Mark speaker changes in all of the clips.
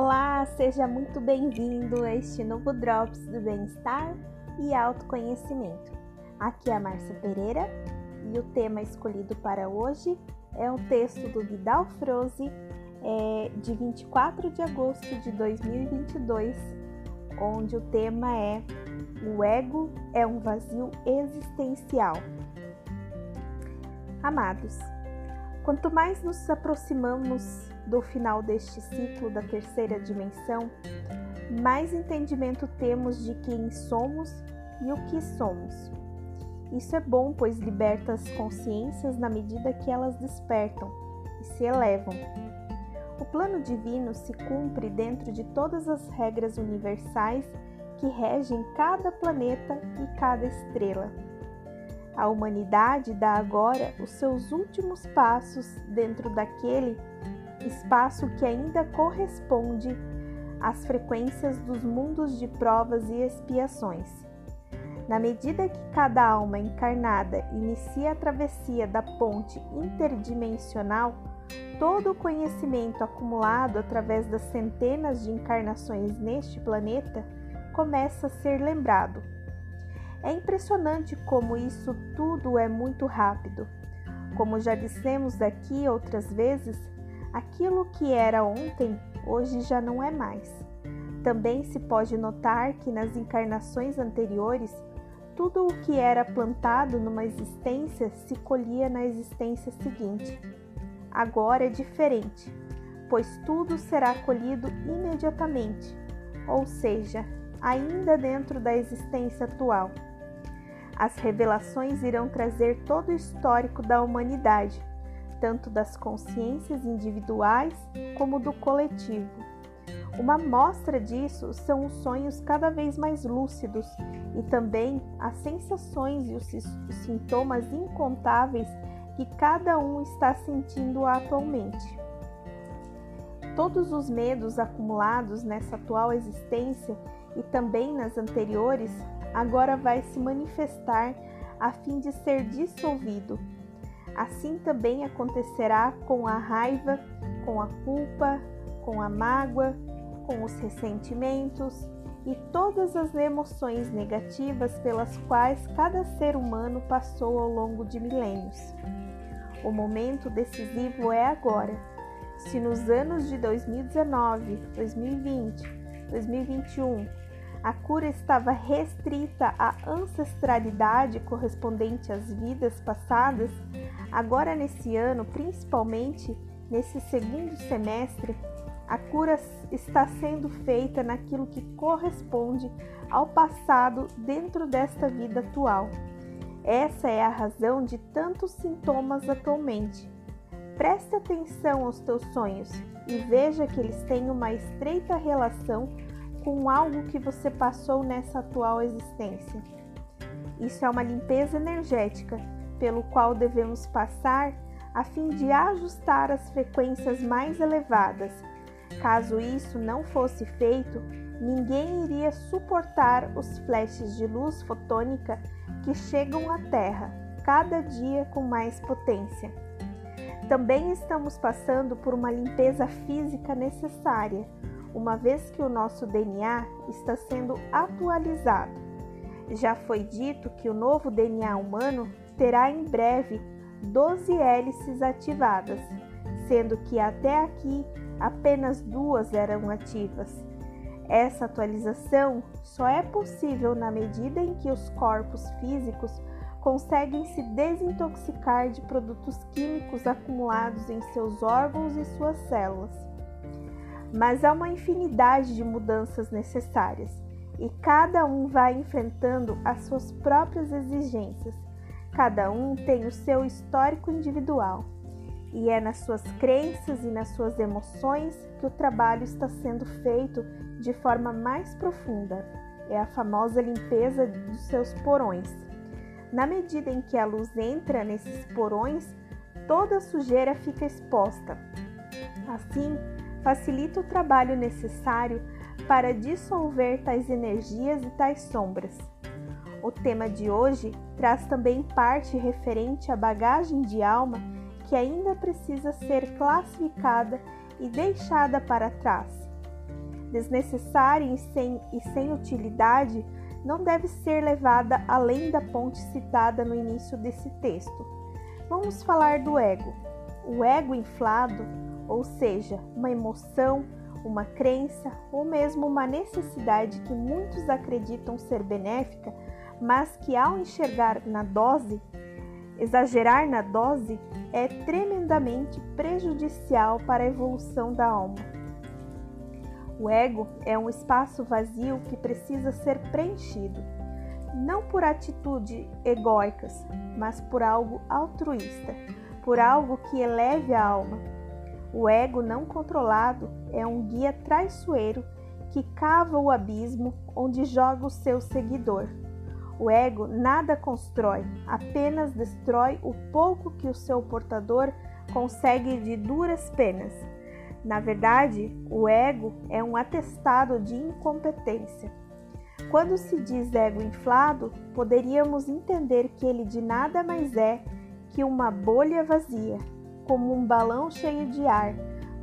Speaker 1: Olá, seja muito bem-vindo a este novo Drops do Bem-Estar e Autoconhecimento. Aqui é a Márcia Pereira e o tema escolhido para hoje é um texto do Vidal Froze é, de 24 de agosto de 2022, onde o tema é O ego é um vazio existencial. Amados, quanto mais nos aproximamos do final deste ciclo da terceira dimensão, mais entendimento temos de quem somos e o que somos. Isso é bom, pois liberta as consciências na medida que elas despertam e se elevam. O plano divino se cumpre dentro de todas as regras universais que regem cada planeta e cada estrela. A humanidade dá agora os seus últimos passos dentro daquele espaço que ainda corresponde às frequências dos mundos de provas e expiações. Na medida que cada alma encarnada inicia a travessia da ponte interdimensional, todo o conhecimento acumulado através das centenas de encarnações neste planeta começa a ser lembrado. É impressionante como isso tudo é muito rápido. Como já dissemos aqui outras vezes, Aquilo que era ontem, hoje já não é mais. Também se pode notar que nas encarnações anteriores, tudo o que era plantado numa existência se colhia na existência seguinte. Agora é diferente, pois tudo será colhido imediatamente, ou seja, ainda dentro da existência atual. As revelações irão trazer todo o histórico da humanidade, tanto das consciências individuais como do coletivo. Uma mostra disso são os sonhos cada vez mais lúcidos e também as sensações e os sintomas incontáveis que cada um está sentindo atualmente. Todos os medos acumulados nessa atual existência e também nas anteriores agora vai se manifestar a fim de ser dissolvido Assim também acontecerá com a raiva, com a culpa, com a mágoa, com os ressentimentos e todas as emoções negativas pelas quais cada ser humano passou ao longo de milênios. O momento decisivo é agora. Se nos anos de 2019, 2020, 2021 a cura estava restrita à ancestralidade correspondente às vidas passadas, agora nesse ano, principalmente nesse segundo semestre, a cura está sendo feita naquilo que corresponde ao passado dentro desta vida atual. Essa é a razão de tantos sintomas atualmente. Preste atenção aos teus sonhos e veja que eles têm uma estreita relação com algo que você passou nessa atual existência. Isso é uma limpeza energética pelo qual devemos passar a fim de ajustar as frequências mais elevadas. Caso isso não fosse feito, ninguém iria suportar os flashes de luz fotônica que chegam à Terra, cada dia com mais potência. Também estamos passando por uma limpeza física necessária uma vez que o nosso DNA está sendo atualizado. Já foi dito que o novo DNA humano terá em breve 12 hélices ativadas, sendo que até aqui apenas duas eram ativas. Essa atualização só é possível na medida em que os corpos físicos conseguem se desintoxicar de produtos químicos acumulados em seus órgãos e suas células mas há uma infinidade de mudanças necessárias e cada um vai enfrentando as suas próprias exigências. Cada um tem o seu histórico individual e é nas suas crenças e nas suas emoções que o trabalho está sendo feito de forma mais profunda. É a famosa limpeza dos seus porões. Na medida em que a luz entra nesses porões, toda a sujeira fica exposta. Assim, facilita o trabalho necessário para dissolver tais energias e tais sombras. O tema de hoje traz também parte referente à bagagem de alma que ainda precisa ser classificada e deixada para trás. desnecessária e sem, e sem utilidade, não deve ser levada além da ponte citada no início desse texto. Vamos falar do ego. O ego inflado, ou seja, uma emoção, uma crença ou mesmo uma necessidade que muitos acreditam ser benéfica, mas que ao enxergar na dose, exagerar na dose, é tremendamente prejudicial para a evolução da alma. O ego é um espaço vazio que precisa ser preenchido, não por atitudes egóicas, mas por algo altruísta, por algo que eleve a alma. O ego não controlado é um guia traiçoeiro que cava o abismo onde joga o seu seguidor. O ego nada constrói, apenas destrói o pouco que o seu portador consegue de duras penas. Na verdade, o ego é um atestado de incompetência. Quando se diz ego inflado, poderíamos entender que ele de nada mais é que uma bolha vazia, como um balão cheio de ar.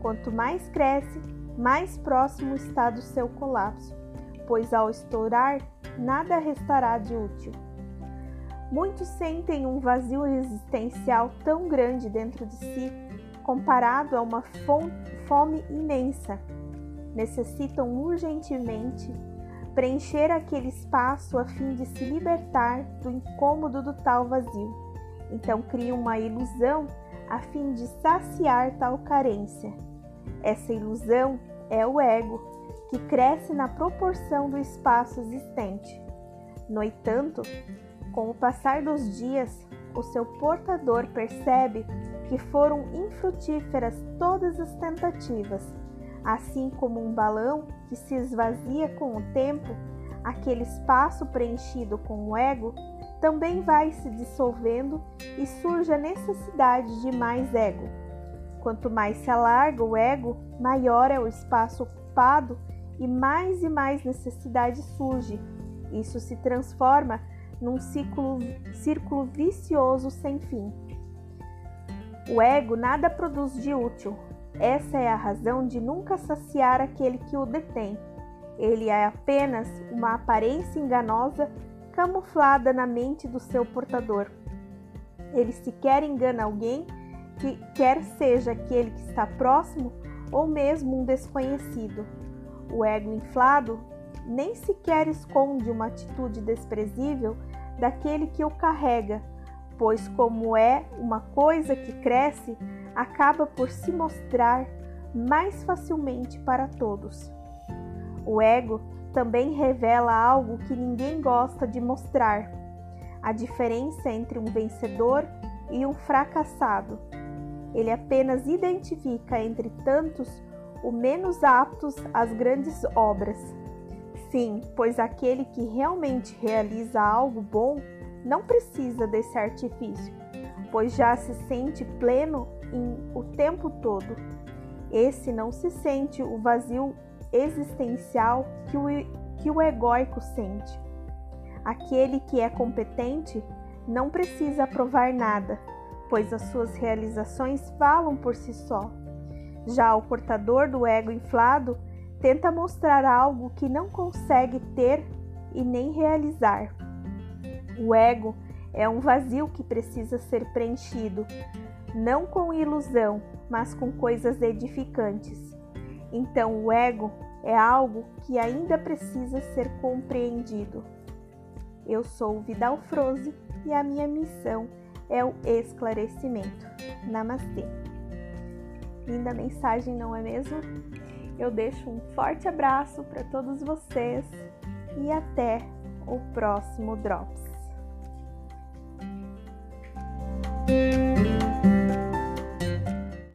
Speaker 1: Quanto mais cresce, mais próximo está do seu colapso, pois ao estourar, nada restará de útil. Muitos sentem um vazio existencial tão grande dentro de si comparado a uma fome imensa. Necessitam urgentemente preencher aquele espaço a fim de se libertar do incômodo do tal vazio. Então criam uma ilusão a fim de saciar tal carência. Essa ilusão é o ego, que cresce na proporção do espaço existente. No entanto, com o passar dos dias, o seu portador percebe que foram infrutíferas todas as tentativas. Assim como um balão que se esvazia com o tempo, aquele espaço preenchido com o ego também vai se dissolvendo e surge a necessidade de mais ego. Quanto mais se alarga o ego, maior é o espaço ocupado e mais e mais necessidade surge. Isso se transforma num círculo, círculo vicioso sem fim. O ego nada produz de útil. Essa é a razão de nunca saciar aquele que o detém. Ele é apenas uma aparência enganosa camuflada na mente do seu portador. Ele sequer engana alguém que quer seja aquele que está próximo ou mesmo um desconhecido. O ego inflado nem sequer esconde uma atitude desprezível daquele que o carrega pois, como é uma coisa que cresce, acaba por se mostrar mais facilmente para todos. O ego também revela algo que ninguém gosta de mostrar: a diferença entre um vencedor e um fracassado. Ele apenas identifica entre tantos o menos aptos às grandes obras. Sim, pois aquele que realmente realiza algo bom não precisa desse artifício, pois já se sente pleno em o tempo todo. Esse não se sente o vazio existencial que o, que o egóico sente. Aquele que é competente não precisa provar nada, pois as suas realizações falam por si só. Já o portador do ego inflado tenta mostrar algo que não consegue ter e nem realizar. O ego é um vazio que precisa ser preenchido, não com ilusão, mas com coisas edificantes. Então, o ego é algo que ainda precisa ser compreendido. Eu sou Vidal Froze e a minha missão é o esclarecimento. Namastê. Linda mensagem, não é mesmo? Eu deixo um forte abraço para todos vocês e até o próximo Drops.